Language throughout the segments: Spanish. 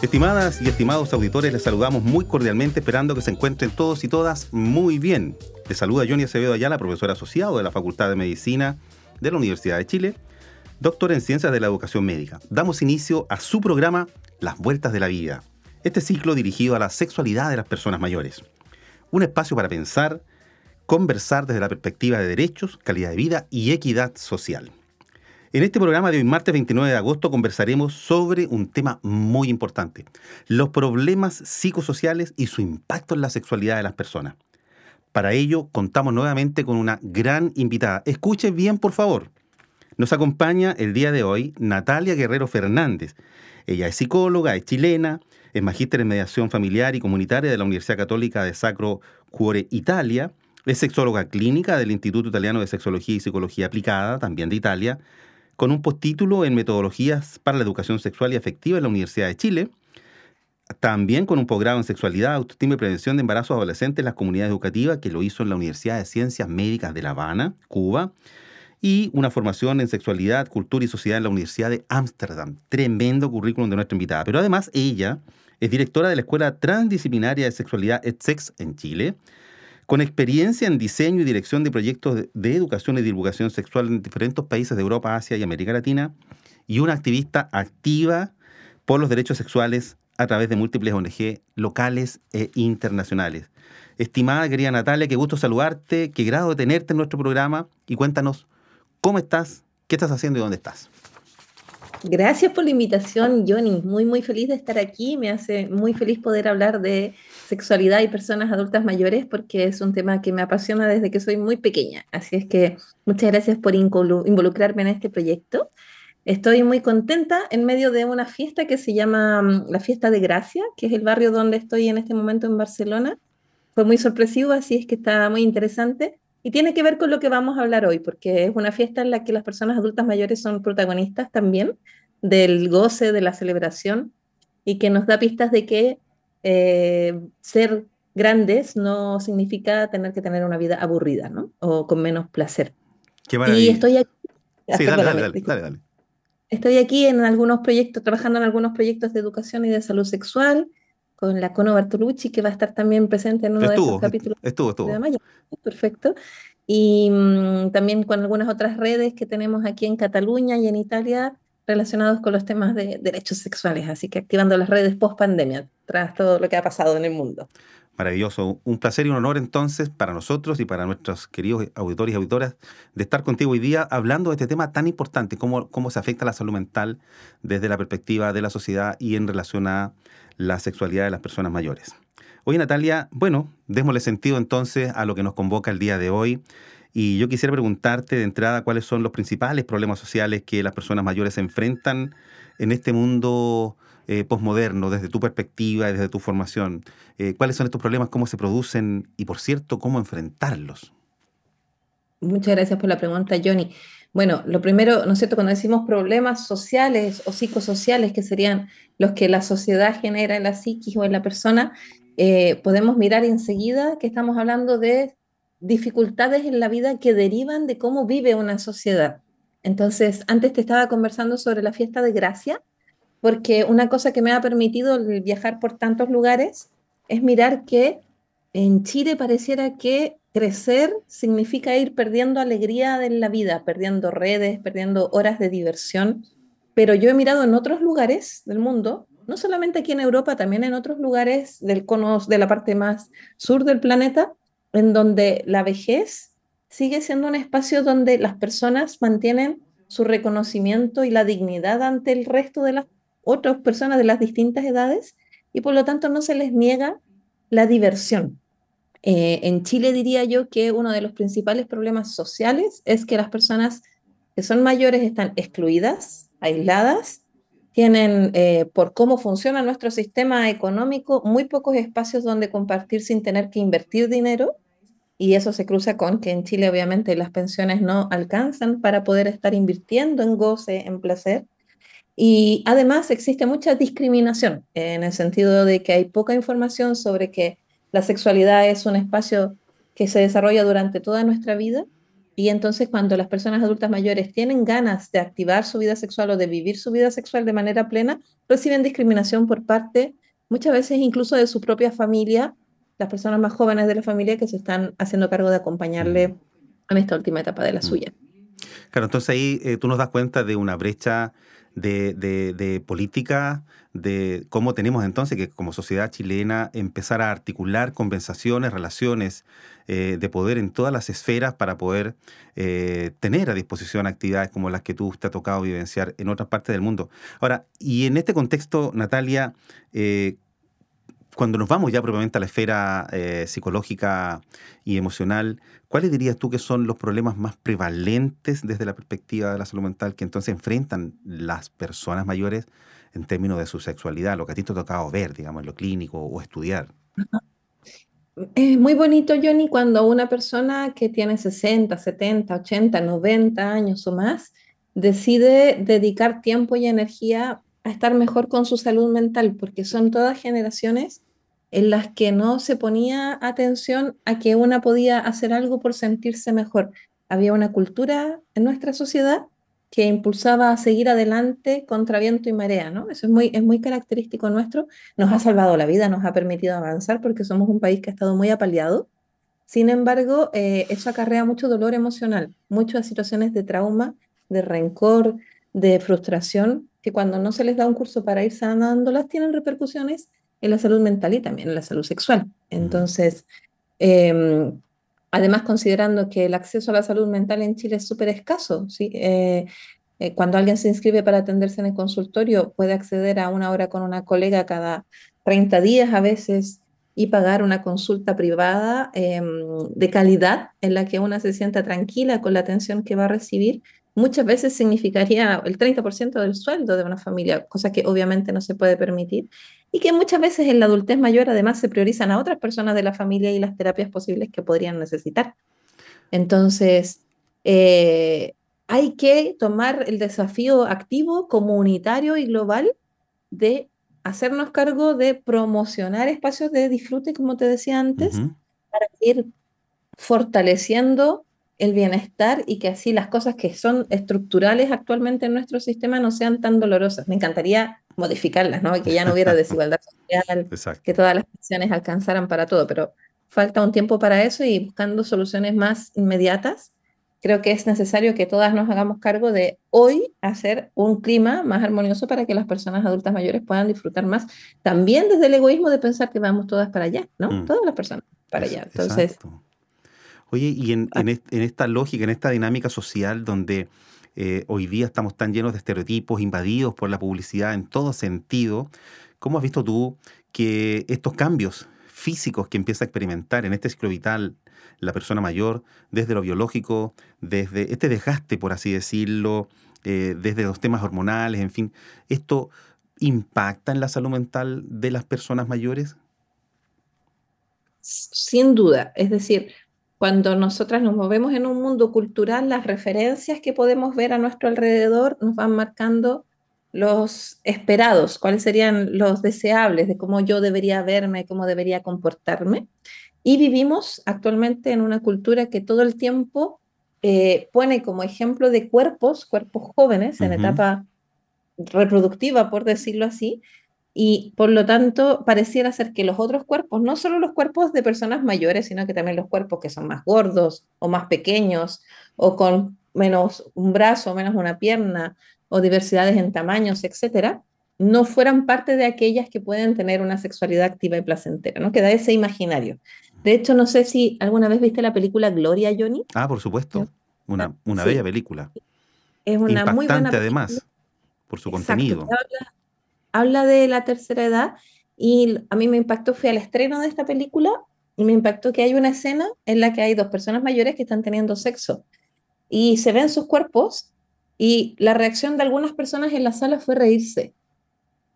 Estimadas y estimados auditores, les saludamos muy cordialmente, esperando que se encuentren todos y todas muy bien. Les saluda Johnny Acevedo Ayala, profesor asociado de la Facultad de Medicina de la Universidad de Chile, doctor en Ciencias de la Educación Médica. Damos inicio a su programa Las Vueltas de la Vida. Este ciclo dirigido a la sexualidad de las personas mayores. Un espacio para pensar, conversar desde la perspectiva de derechos, calidad de vida y equidad social. En este programa de hoy, martes 29 de agosto, conversaremos sobre un tema muy importante, los problemas psicosociales y su impacto en la sexualidad de las personas. Para ello, contamos nuevamente con una gran invitada. Escuche bien, por favor. Nos acompaña el día de hoy Natalia Guerrero Fernández. Ella es psicóloga, es chilena, es magíster en mediación familiar y comunitaria de la Universidad Católica de Sacro Cuore Italia, es sexóloga clínica del Instituto Italiano de Sexología y Psicología Aplicada, también de Italia, con un postítulo en Metodologías para la Educación Sexual y Afectiva en la Universidad de Chile, también con un posgrado en Sexualidad, Autoestima y Prevención de Embarazos Adolescentes en las comunidades educativas, que lo hizo en la Universidad de Ciencias Médicas de La Habana, Cuba, y una formación en Sexualidad, Cultura y Sociedad en la Universidad de Ámsterdam. Tremendo currículum de nuestra invitada. Pero además ella es directora de la Escuela Transdisciplinaria de Sexualidad EdSex en Chile, con experiencia en diseño y dirección de proyectos de educación y divulgación sexual en diferentes países de Europa, Asia y América Latina, y una activista activa por los derechos sexuales a través de múltiples ONG locales e internacionales. Estimada querida Natalia, qué gusto saludarte, qué grado de tenerte en nuestro programa y cuéntanos cómo estás, qué estás haciendo y dónde estás. Gracias por la invitación, Johnny. Muy, muy feliz de estar aquí. Me hace muy feliz poder hablar de sexualidad y personas adultas mayores porque es un tema que me apasiona desde que soy muy pequeña. Así es que muchas gracias por involucrarme en este proyecto. Estoy muy contenta en medio de una fiesta que se llama mm, la Fiesta de Gracia, que es el barrio donde estoy en este momento en Barcelona. Fue muy sorpresivo, así es que está muy interesante. Y tiene que ver con lo que vamos a hablar hoy, porque es una fiesta en la que las personas adultas mayores son protagonistas también del goce, de la celebración, y que nos da pistas de que eh, ser grandes no significa tener que tener una vida aburrida, ¿no? O con menos placer. Qué maravilla. Y estoy aquí. Sí, dale, dale, dale, dale, dale. Estoy aquí en algunos proyectos, trabajando en algunos proyectos de educación y de salud sexual con la Cono Bartolucci, que va a estar también presente en uno de estos capítulos estuvo, estuvo. de. Perfecto. Y mm, también con algunas otras redes que tenemos aquí en Cataluña y en Italia relacionados con los temas de derechos sexuales, así que activando las redes post pandemia, tras todo lo que ha pasado en el mundo. Maravilloso. Un placer y un honor entonces para nosotros y para nuestros queridos auditores y auditoras de estar contigo hoy día hablando de este tema tan importante, cómo, cómo se afecta la salud mental desde la perspectiva de la sociedad y en relación a la sexualidad de las personas mayores. Oye Natalia, bueno, démosle sentido entonces a lo que nos convoca el día de hoy. Y yo quisiera preguntarte de entrada cuáles son los principales problemas sociales que las personas mayores enfrentan en este mundo eh, posmoderno, desde tu perspectiva y desde tu formación. Eh, ¿Cuáles son estos problemas? ¿Cómo se producen? Y por cierto, ¿cómo enfrentarlos? Muchas gracias por la pregunta, Johnny. Bueno, lo primero, ¿no es cierto? Cuando decimos problemas sociales o psicosociales, que serían los que la sociedad genera en la psiquis o en la persona, eh, podemos mirar enseguida que estamos hablando de dificultades en la vida que derivan de cómo vive una sociedad. Entonces, antes te estaba conversando sobre la fiesta de gracia, porque una cosa que me ha permitido viajar por tantos lugares es mirar que en Chile pareciera que crecer significa ir perdiendo alegría de la vida, perdiendo redes, perdiendo horas de diversión. Pero yo he mirado en otros lugares del mundo, no solamente aquí en Europa, también en otros lugares del cono de la parte más sur del planeta, en donde la vejez sigue siendo un espacio donde las personas mantienen su reconocimiento y la dignidad ante el resto de las otras personas de las distintas edades y por lo tanto no se les niega la diversión. Eh, en Chile diría yo que uno de los principales problemas sociales es que las personas que son mayores están excluidas, aisladas, tienen, eh, por cómo funciona nuestro sistema económico, muy pocos espacios donde compartir sin tener que invertir dinero. Y eso se cruza con que en Chile obviamente las pensiones no alcanzan para poder estar invirtiendo en goce, en placer. Y además existe mucha discriminación en el sentido de que hay poca información sobre que la sexualidad es un espacio que se desarrolla durante toda nuestra vida y entonces cuando las personas adultas mayores tienen ganas de activar su vida sexual o de vivir su vida sexual de manera plena, reciben discriminación por parte muchas veces incluso de su propia familia, las personas más jóvenes de la familia que se están haciendo cargo de acompañarle en esta última etapa de la mm. suya. Claro, entonces ahí eh, tú nos das cuenta de una brecha de, política, de cómo tenemos entonces que como sociedad chilena empezar a articular conversaciones, relaciones eh, de poder en todas las esferas para poder eh, tener a disposición actividades como las que tú te ha tocado vivenciar en otras partes del mundo. Ahora, y en este contexto, Natalia, eh, cuando nos vamos ya propiamente a la esfera psicológica y emocional, ¿cuáles dirías tú que son los problemas más prevalentes desde la perspectiva de la salud mental que entonces enfrentan las personas mayores en términos de su sexualidad, lo que a ti te ha tocado ver, digamos, en lo clínico o estudiar? Es muy bonito, Johnny, cuando una persona que tiene 60, 70, 80, 90 años o más decide dedicar tiempo y energía a estar mejor con su salud mental, porque son todas generaciones en las que no se ponía atención a que una podía hacer algo por sentirse mejor. Había una cultura en nuestra sociedad que impulsaba a seguir adelante contra viento y marea, ¿no? Eso es muy, es muy característico nuestro. Nos ha salvado la vida, nos ha permitido avanzar porque somos un país que ha estado muy apaleado. Sin embargo, eh, eso acarrea mucho dolor emocional, muchas situaciones de trauma, de rencor, de frustración, que cuando no se les da un curso para ir sanándolas, tienen repercusiones en la salud mental y también en la salud sexual. Entonces, em, Además, considerando que el acceso a la salud mental en Chile es súper escaso, ¿sí? Eh, eh, cuando alguien se inscribe para atenderse en el consultorio, puede acceder a una hora con una colega cada 30 días a veces y pagar una consulta privada em, de calidad en la que una se sienta tranquila con la atención que va a recibir, muchas veces significaría el 30% del sueldo de una familia, cosa que obviamente no se puede permitir y que muchas veces en la adultez mayor además se priorizan a otras personas de la familia y las terapias posibles que podrían necesitar. Entonces, eh, hay que tomar el desafío activo, comunitario y global de hacernos cargo de promocionar espacios de disfrute, como te decía antes, para ir fortaleciendo el bienestar y que así las cosas que son estructurales actualmente en nuestro sistema no sean tan dolorosas. Me encantaría modificarlas, ¿no? Que ya no hubiera desigualdad social, que todas las pensiones alcanzaran para todo, pero falta un tiempo para eso y buscando soluciones más inmediatas, creo que es necesario que todas nos hagamos cargo de hoy hacer un clima más armonioso para que las personas adultas mayores puedan disfrutar más, también desde el egoísmo de pensar que vamos todas para allá, ¿no? Mm. Todas las personas para allá. Entonces... Oye, y en, en, esta lógica, en esta dinámica social donde eh, hoy día estamos tan llenos de estereotipos, invadidos por la publicidad en todo sentido. ¿Cómo has visto tú que estos cambios físicos que empieza a experimentar en este ciclo vital la persona mayor, desde lo biológico, desde este desgaste, por así decirlo, eh, desde los temas hormonales, en fin, ¿esto impacta en la salud mental de las personas mayores? Sin duda, es decir, cuando nosotras nos movemos en un mundo cultural, las referencias que podemos ver a nuestro alrededor nos van marcando los esperados, cuáles serían los deseables de cómo yo debería verme, cómo debería comportarme. Y vivimos actualmente en una cultura que todo el tiempo eh, pone como ejemplo de cuerpos, cuerpos jóvenes en etapa reproductiva, por decirlo así, y por lo tanto pareciera ser que los otros cuerpos, no solo los cuerpos de personas mayores, sino que también los cuerpos que son más gordos o más pequeños o con menos un brazo, menos una pierna o diversidades en tamaños, etcétera, no fueran parte de aquellas que pueden tener una sexualidad activa y placentera, ¿no? Queda ese imaginario. De hecho, no sé si alguna vez viste la película Gloria, Johnny. Ah, por supuesto. Una, una bella película. Es una Impactante muy buena además, por su contenido habla de la tercera edad y a mí me impactó, fui al estreno de esta película y me impactó que hay una escena en la que hay dos personas mayores que están teniendo sexo y se ven sus cuerpos y la reacción de algunas personas en la sala fue reírse.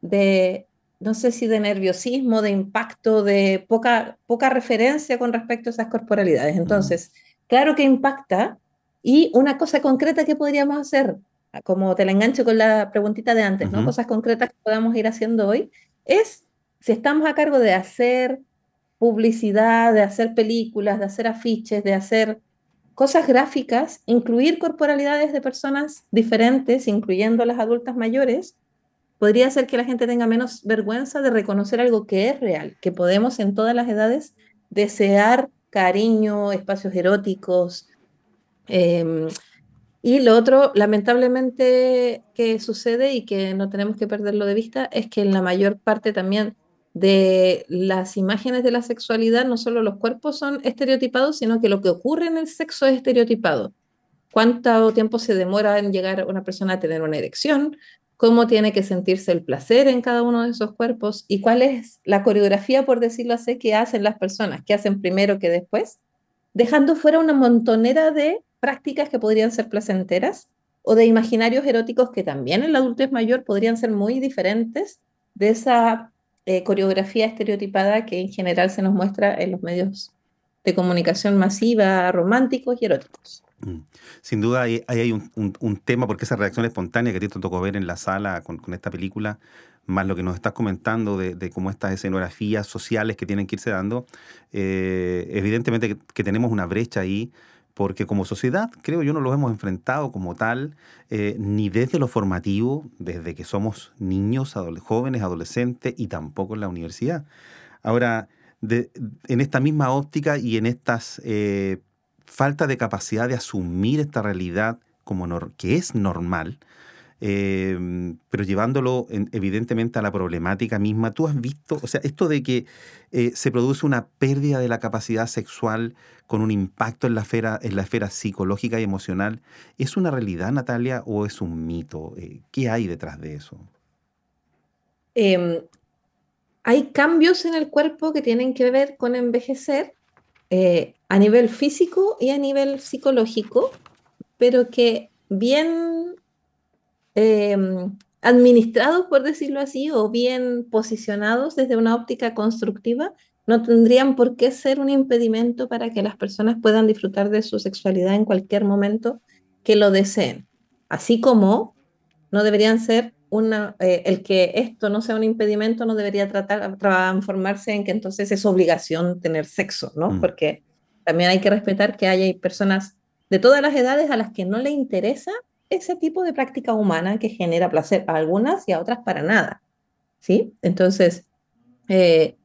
de, no sé si de nerviosismo, de impacto, de poca, poca referencia con respecto a esas corporalidades. Entonces, claro que impacta. Y una cosa concreta que podríamos hacer, como te la engancho con la preguntita de antes, ¿no? Cosas concretas que podamos ir haciendo hoy, es si estamos a cargo de hacer publicidad, de hacer películas, de hacer afiches, de hacer cosas gráficas, incluir corporalidades de personas diferentes, incluyendo las adultas mayores, podría hacer que la gente tenga menos vergüenza de reconocer algo que es real, que podemos en todas las edades desear cariño, espacios eróticos. Em, y lo otro, lamentablemente, que sucede y que no tenemos que perderlo de vista, es que en la mayor parte también de las imágenes de la sexualidad, no solo los cuerpos son estereotipados, sino que lo que ocurre en el sexo es estereotipado. ¿Cuánto tiempo se demora en llegar una persona a tener una erección? ¿Cómo tiene que sentirse el placer en cada uno de esos cuerpos? ¿Y cuál es la coreografía, por decirlo así, que hacen las personas? ¿Qué hacen primero que después? Dejando fuera una montonera de prácticas que podrían ser placenteras o de imaginarios eróticos que también en la adultez mayor podrían ser muy diferentes de esa eh, coreografía estereotipada que en general se nos muestra en los medios de comunicación masiva, románticos y eróticos. Mm. Sin duda ahí hay, un, tema, porque esa reacción espontánea que te tocó ver en la sala con, esta película, más lo que nos estás comentando de, cómo estas escenografías sociales que tienen que irse dando, eh, evidentemente que, tenemos una brecha ahí porque como sociedad creo yo no lo hemos enfrentado como tal, eh, ni desde lo formativo, desde que somos niños, jóvenes, adolescentes y tampoco en la universidad. Ahora, en esta misma óptica y en estas eh, falta de capacidad de asumir esta realidad como que es normal, Em, pero llevándolo evidentemente a la problemática misma, tú has visto, o sea, esto de que eh, se produce una pérdida de la capacidad sexual con un impacto en la esfera, en la esfera psicológica y emocional, ¿es una realidad, Natalia, o es un mito? Eh, ¿Qué hay detrás de eso? Em, hay cambios en el cuerpo que tienen que ver con envejecer eh, a nivel físico y a nivel psicológico, pero que bien Em, administrados, por decirlo así, o bien posicionados desde una óptica constructiva, no tendrían por qué ser un impedimento para que las personas puedan disfrutar de su sexualidad en cualquier momento que lo deseen. Así como no deberían ser una, eh, el que esto no sea un impedimento no debería tratar, transformarse en que entonces es obligación tener sexo, ¿no? Mm. Porque también hay que respetar que hay personas de todas las edades a las que no le interesa ese tipo de práctica humana que genera placer a algunas y a otras para nada. ¿Sí? Entonces, eh,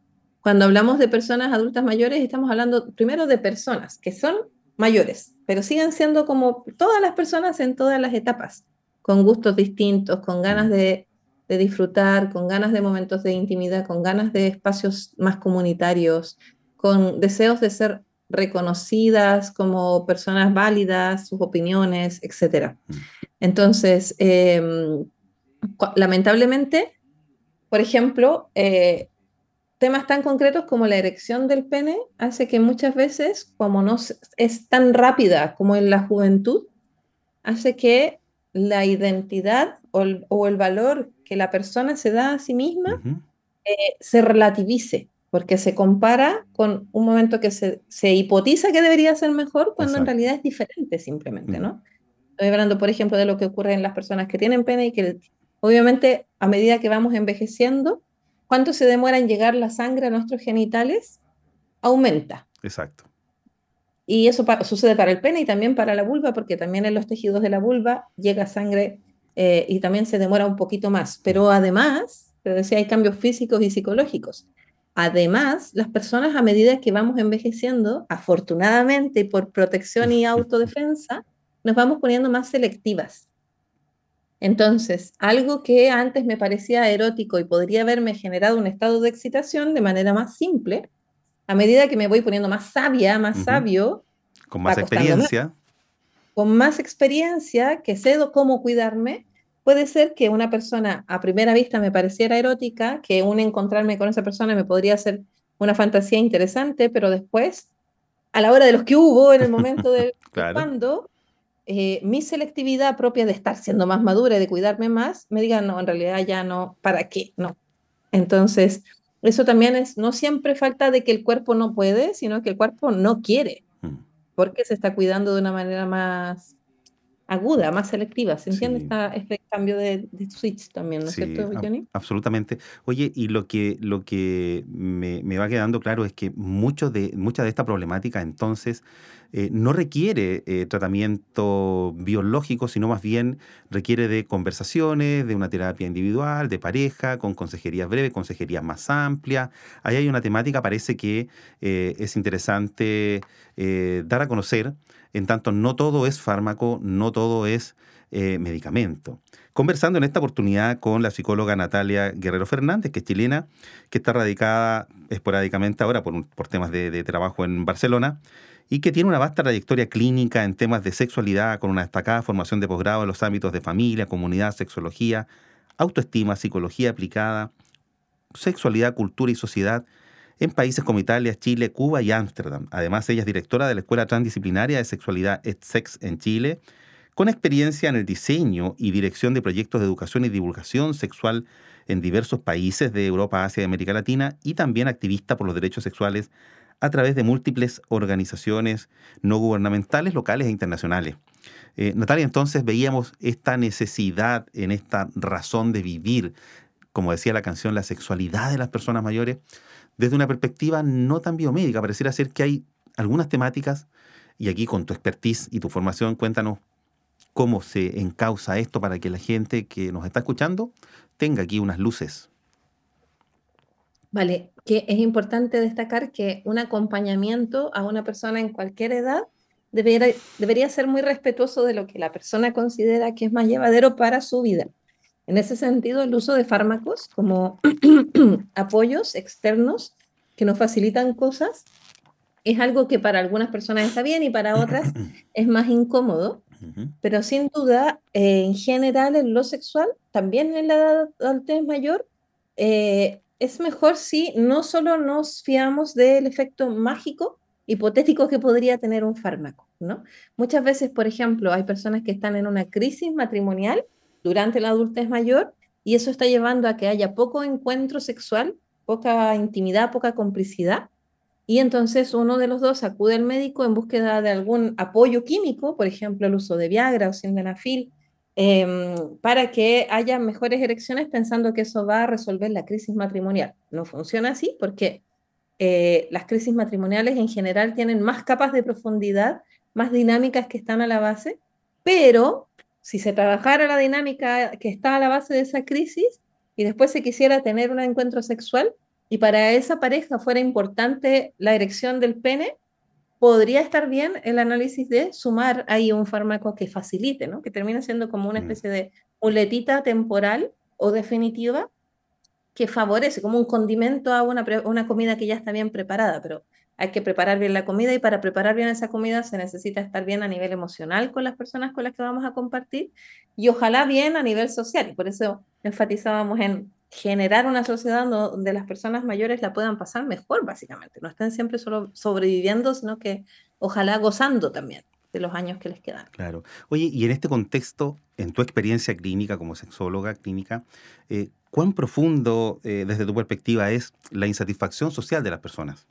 cuando hablamos de personas adultas mayores, estamos hablando primero de personas que son mayores, pero siguen siendo como todas las personas en todas las etapas, con gustos distintos, con ganas de, de disfrutar, con ganas de momentos de intimidad, con ganas de espacios más comunitarios, con deseos de ser reconocidas como personas válidas, sus opiniones, etc. Entonces, em, lamentablemente, por ejemplo, eh, temas tan concretos como la erección del pene hace que muchas veces, como no es tan rápida como en la juventud, hace que la identidad o el, valor que la persona se da a sí misma eh, se relativice porque se compara con un momento que se, se hipotiza que debería ser mejor cuando en realidad es diferente simplemente, ¿no? Estoy hablando, por ejemplo, de lo que ocurre en las personas que tienen pene y que obviamente a medida que vamos envejeciendo, cuánto se demora en llegar la sangre a nuestros genitales aumenta. Exacto. Y eso sucede para el pene y también para la vulva, porque también en los tejidos de la vulva llega sangre eh, y también se demora un poquito más. Pero además, te decía, hay cambios físicos y psicológicos. Además, las personas a medida que vamos envejeciendo, afortunadamente por protección y autodefensa, nos vamos poniendo más selectivas. Entonces, algo que antes me parecía erótico y podría haberme generado un estado de excitación de manera más simple, a medida que me voy poniendo más sabia, más sabio, con más. experiencia, con más experiencia, que sé cómo cuidarme, Puede ser que una persona a primera vista me pareciera erótica, que un encontrarme con esa persona me podría ser una fantasía interesante, pero después, a la hora de los que hubo, en el momento de cuando, eh, mi selectividad propia de estar siendo más madura y de cuidarme más, me diga, no, en realidad ya no, ¿para qué? No. Entonces, eso también es, no siempre falta de que el cuerpo no puede, sino que el cuerpo no quiere, mm. porque se está cuidando de una manera más aguda, más selectiva. ¿Se entiende este cambio de, switch también, ¿no es cierto, Johnny? absolutamente. Oye, y lo que, lo que me, me, va quedando claro es que mucho de, mucha de esta problemática entonces eh, no requiere eh, tratamiento biológico, sino más bien requiere de conversaciones, de una terapia individual, de pareja, con consejerías breves, consejerías más amplias. Ahí hay una temática, parece que eh, es interesante dar a conocer, en tanto no todo es fármaco, no todo es medicamento conversando en esta oportunidad con la psicóloga Natalia Guerrero Fernández, que es chilena, que está radicada esporádicamente ahora por, por temas de, trabajo en Barcelona y que tiene una vasta trayectoria clínica en temas de sexualidad, con una destacada formación de posgrado en los ámbitos de familia, comunidad, sexología, autoestima, psicología aplicada, sexualidad, cultura y sociedad en países como Italia, Chile, Cuba y Ámsterdam. Además, ella es directora de la Escuela Transdisciplinaria de Sexualidad EdSex en Chile, con experiencia en el diseño y dirección de proyectos de educación y divulgación sexual en diversos países de Europa, Asia y América Latina, y también activista por los derechos sexuales a través de múltiples organizaciones no gubernamentales, locales e internacionales. Eh, Natalia, entonces veíamos esta necesidad en esta razón de vivir, como decía la canción, la sexualidad de las personas mayores, desde una perspectiva no tan biomédica. Pareciera ser que hay algunas temáticas, y aquí con tu expertise y tu formación, cuéntanos cómo se encausa esto para que la gente que nos está escuchando tenga aquí unas luces. Vale, que es importante destacar que un acompañamiento a una persona en cualquier edad debería, debería ser muy respetuoso de lo que la persona considera que es más llevadero para su vida. En ese sentido, el uso de fármacos como apoyos externos que nos facilitan cosas es algo que para algunas personas está bien y para otras es más incómodo, pero sin duda, eh, en general, en lo sexual, también en la edad adultez mayor, eh, es mejor si no solo nos fiamos del efecto mágico hipotético que podría tener un fármaco, ¿no? Muchas veces, por ejemplo, hay personas que están en una crisis matrimonial durante la adultez mayor y eso está llevando a que haya poco encuentro sexual, poca intimidad, poca complicidad. Y entonces uno de los dos acude al médico en búsqueda de algún apoyo químico, por ejemplo, el uso de Viagra o sildenafil, Em, para que haya mejores elecciones pensando que eso va a resolver la crisis matrimonial. No funciona así porque eh, las crisis matrimoniales en general tienen más capas de profundidad, más dinámicas que están a la base, pero si se trabajara la dinámica que está a la base de esa crisis y después se quisiera tener un encuentro sexual y para esa pareja fuera importante la erección del pene, podría estar bien el análisis de sumar ahí un fármaco que facilite, ¿no? que termina siendo como una mm. especie de muletita temporal o definitiva que favorece, como un condimento a una, una comida que ya está bien preparada, pero hay que preparar bien la comida y para preparar bien esa comida se necesita estar bien a nivel emocional con las personas con las que vamos a compartir y ojalá bien a nivel social. Y por eso enfatizábamos en generar una sociedad donde las personas mayores la puedan pasar mejor, básicamente. No estén siempre solo sobreviviendo, sino que ojalá gozando también de los años que les quedan. Claro. Oye, y en este contexto, en tu experiencia clínica como sexóloga clínica, eh, ¿cuán profundo, eh, desde tu perspectiva, es la insatisfacción social de las personas?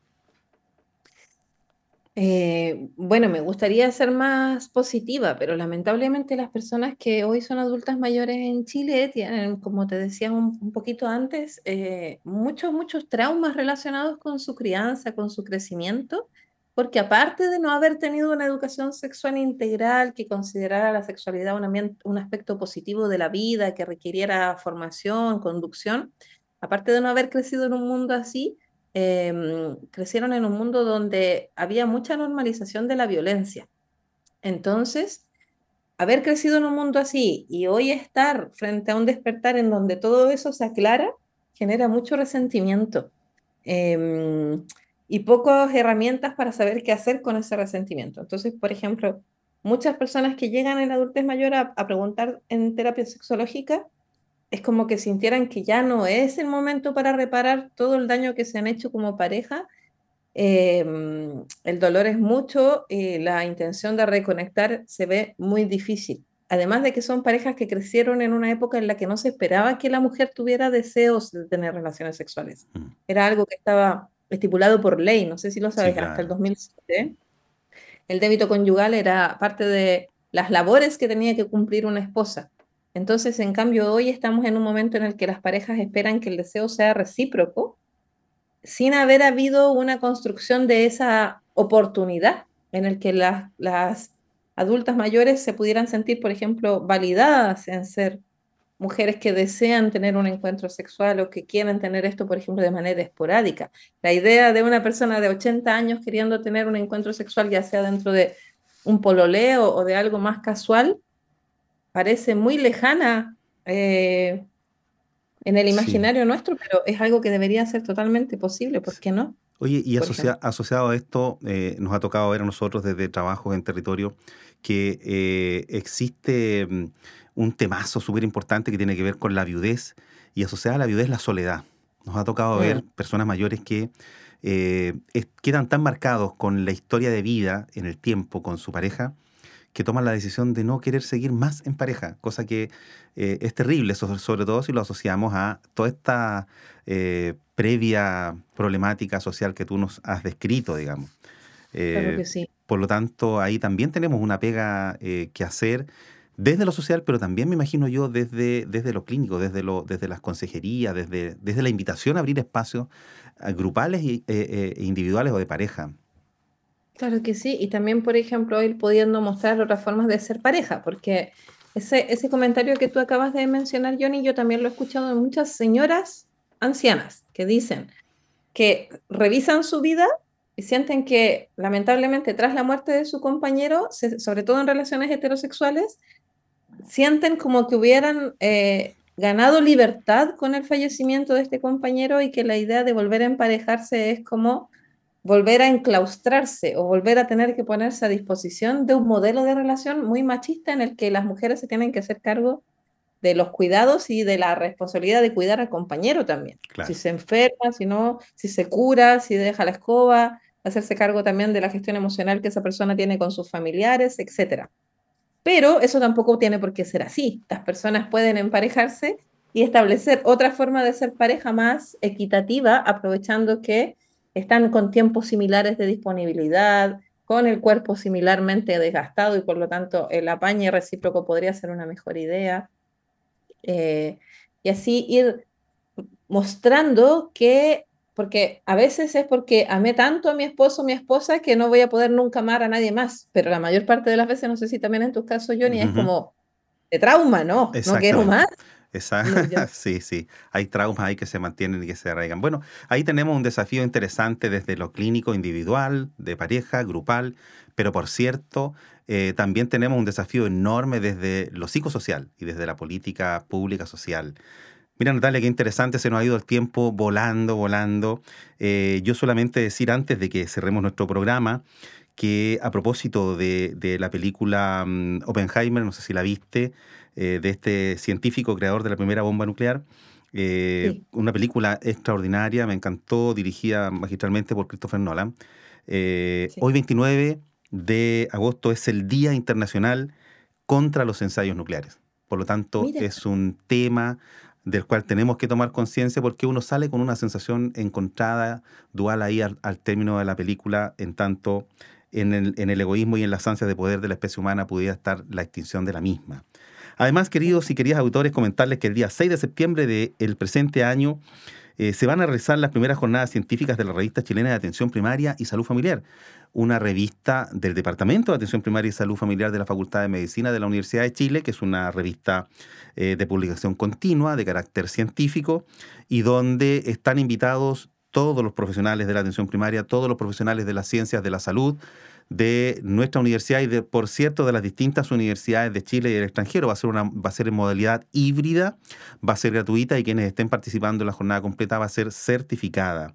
Eh, bueno, me gustaría ser más positiva, pero lamentablemente las personas que hoy son adultas mayores en Chile tienen, como te decía un, poquito antes, eh, muchos, muchos traumas relacionados con su crianza, con su crecimiento, porque aparte de no haber tenido una educación sexual integral que considerara la sexualidad un, aspecto positivo de la vida, que requiriera formación, conducción, aparte de no haber crecido en un mundo así, Em, crecieron en un mundo donde había mucha normalización de la violencia. Entonces, haber crecido en un mundo así y hoy estar frente a un despertar en donde todo eso se aclara, genera mucho resentimiento em, y pocas herramientas para saber qué hacer con ese resentimiento. Entonces, por ejemplo, muchas personas que llegan en adultez mayor a, a preguntar en terapia sexológica es como que sintieran que ya no es el momento para reparar todo el daño que se han hecho como pareja em, el dolor es mucho y la intención de reconectar se ve muy difícil. Además de que son parejas que crecieron en una época en la que no se esperaba que la mujer tuviera deseos de tener relaciones sexuales. Mm. Era algo que estaba estipulado por ley, no sé si lo sabes, hasta el 2007. El débito conyugal era parte de las labores que tenía que cumplir una esposa. Entonces, en cambio, hoy estamos en un momento en el que las parejas esperan que el deseo sea recíproco, sin haber habido una construcción de esa oportunidad en el que las, las adultas mayores se pudieran sentir, por ejemplo, validadas en ser mujeres que desean tener un encuentro sexual o que quieren tener esto, por ejemplo, de manera esporádica. La idea de una persona de 80 años queriendo tener un encuentro sexual, ya sea dentro de un pololeo o de algo más casual, parece muy lejana eh, en el imaginario nuestro, pero es algo que debería ser totalmente posible, ¿por qué no? Oye, y asociado a esto, eh, nos ha tocado ver a nosotros desde trabajos en territorio que eh, existe mm, un temazo súper importante que tiene que ver con la viudez y asociada a la viudez la soledad. Nos ha tocado ver mm. personas mayores que eh, quedan tan marcados con la historia de vida en el tiempo con su pareja que toman la decisión de no querer seguir más en pareja, cosa que eh, es terrible, sobre, todo si lo asociamos a toda esta eh, previa problemática social que tú nos has descrito, digamos. claro que sí. Por lo tanto, ahí también tenemos una pega que hacer desde lo social, pero también me imagino yo desde, desde lo clínico, desde, lo, desde las consejerías, desde, desde la invitación a abrir espacios eh, grupales e individuales o de pareja. Claro que sí, y también, por ejemplo, ir pudiendo mostrar otras formas de ser pareja, porque ese, ese comentario que tú acabas de mencionar, Johnny, yo también lo he escuchado de muchas señoras ancianas que dicen que revisan su vida y sienten que lamentablemente tras la muerte de su compañero, sobre todo en relaciones heterosexuales, sienten como que hubieran eh, ganado libertad con el fallecimiento de este compañero y que la idea de volver a emparejarse es como volver a enclaustrarse o volver a tener que ponerse a disposición de un modelo de relación muy machista en el que las mujeres se tienen que hacer cargo de los cuidados y de la responsabilidad de cuidar al compañero también. Si se enferma, si no, si se cura, si deja la escoba, hacerse cargo también de la gestión emocional que esa persona tiene con sus familiares, etcétera. Pero eso tampoco tiene por qué ser así. Las personas pueden emparejarse y establecer otra forma de ser pareja más equitativa, aprovechando que están con tiempos similares de disponibilidad, con el cuerpo similarmente desgastado y por lo tanto el apañe recíproco podría ser una mejor idea. Eh, y así ir mostrando que porque a veces es porque amé tanto a mi esposo o mi esposa que no voy a poder nunca amar a nadie más, pero la mayor parte de las veces, no sé si también en tu caso, Johnny, es como de trauma, ¿no? No quiero más. Exacto. sí, sí. Hay traumas ahí que se mantienen y que se arraigan. Bueno, ahí tenemos un desafío interesante desde lo clínico individual, de pareja, grupal, pero por cierto, eh, también tenemos un desafío enorme desde lo psicosocial y desde la política pública social. Mira, Natalia, qué interesante, se nos ha ido el tiempo volando, volando. Eh, yo solamente decir antes de que cerremos nuestro programa que a propósito de, la película mm, Oppenheimer, no sé si la viste, eh, de este científico creador de la primera bomba nuclear, eh, una película extraordinaria, me encantó, dirigida magistralmente por Christopher Nolan. Hoy 29 de agosto es el Día Internacional contra los Ensayos Nucleares. Por lo tanto, es un tema del cual tenemos que tomar conciencia porque uno sale con una sensación encontrada, dual ahí al, término de la película, en tanto en el, en el, egoísmo y en las ansias de poder de la especie humana pudiera estar la extinción de la misma. Además, queridos y queridas autores, comentarles que el día 6 de septiembre del presente año eh, se van a realizar las primeras jornadas científicas de la revista chilena de atención primaria y salud familiar, una revista del Departamento de Atención Primaria y Salud Familiar de la Facultad de Medicina de la Universidad de Chile, que es una revista eh, de publicación continua, de carácter científico, y donde están invitados todos los profesionales de la atención primaria, todos los profesionales de las ciencias de la salud, de nuestra universidad y, de, por cierto, de las distintas universidades de Chile y del extranjero. Va a ser, una, va a ser en modalidad híbrida, va a ser gratuita y quienes estén participando en la jornada completa va a ser certificada.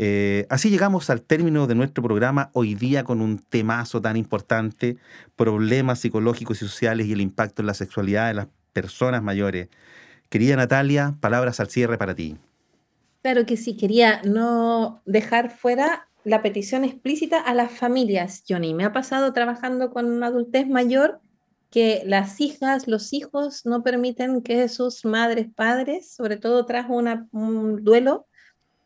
Eh, así llegamos al término de nuestro programa hoy día con un temazo tan importante, problemas psicológicos y sociales y el impacto en la sexualidad de las personas mayores. Querida Natalia, palabras al cierre para ti. Claro que sí, quería no dejar fuera la petición explícita a las familias, Johnny. Me ha pasado trabajando con una adultez mayor que las hijas, los hijos no permiten que sus madres, padres, sobre todo tras un duelo,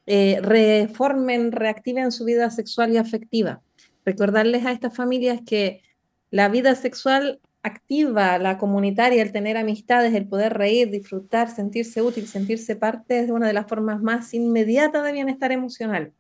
eh, reformen, reactiven su vida sexual y afectiva. Recordarles a estas familias que la vida sexual activa, la comunitaria, el tener amistades, el poder reír, disfrutar, sentirse útil, sentirse parte es una de las formas más inmediatas de bienestar emocional.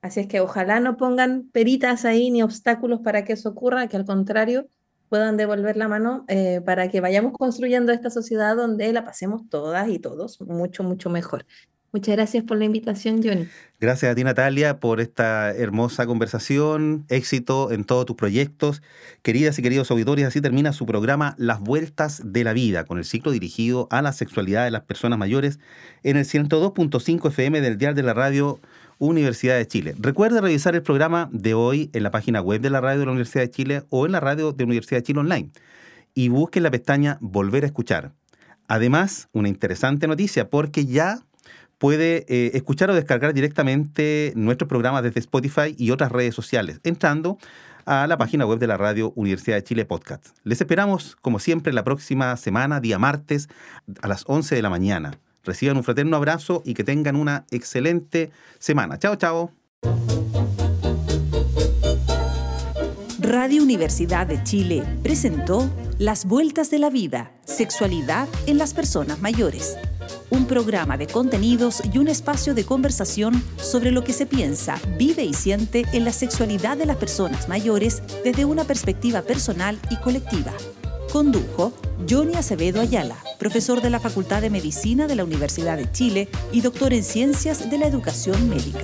Así es que ojalá no pongan peritas ahí ni obstáculos para que eso ocurra, que al contrario puedan devolver la mano eh, para que vayamos construyendo esta sociedad donde la pasemos todas y todos mucho, mucho mejor. Muchas gracias por la invitación, Johnny. Gracias a ti, Natalia, por esta hermosa conversación. Éxito en todos tus proyectos. Queridas y queridos auditores, así termina su programa Las Vueltas de la Vida, con el ciclo dirigido a la sexualidad de las personas mayores en el 102.5 FM del Dial de la Radio Universidad de Chile. Recuerde revisar el programa de hoy en la página web de la radio de la Universidad de Chile o en la radio de la Universidad de Chile Online. Y busque la pestaña Volver a escuchar. Además, una interesante noticia, porque ya puede eh, escuchar o descargar directamente nuestros programas desde Spotify y otras redes sociales, entrando a la página web de la radio Universidad de Chile Podcast. Les esperamos, como siempre, la próxima semana, día martes, a las 11 de la mañana. Reciban un fraterno abrazo y que tengan una excelente semana. Chao, chao. Radio Universidad de Chile presentó Las Vueltas de la Vida, Sexualidad en las Personas Mayores un programa de contenidos y un espacio de conversación sobre lo que se piensa, vive y siente en la sexualidad de las personas mayores desde una perspectiva personal y colectiva. Condujo Johnny Acevedo Ayala, profesor de la Facultad de Medicina de la Universidad de Chile y doctor en Ciencias de la Educación Médica.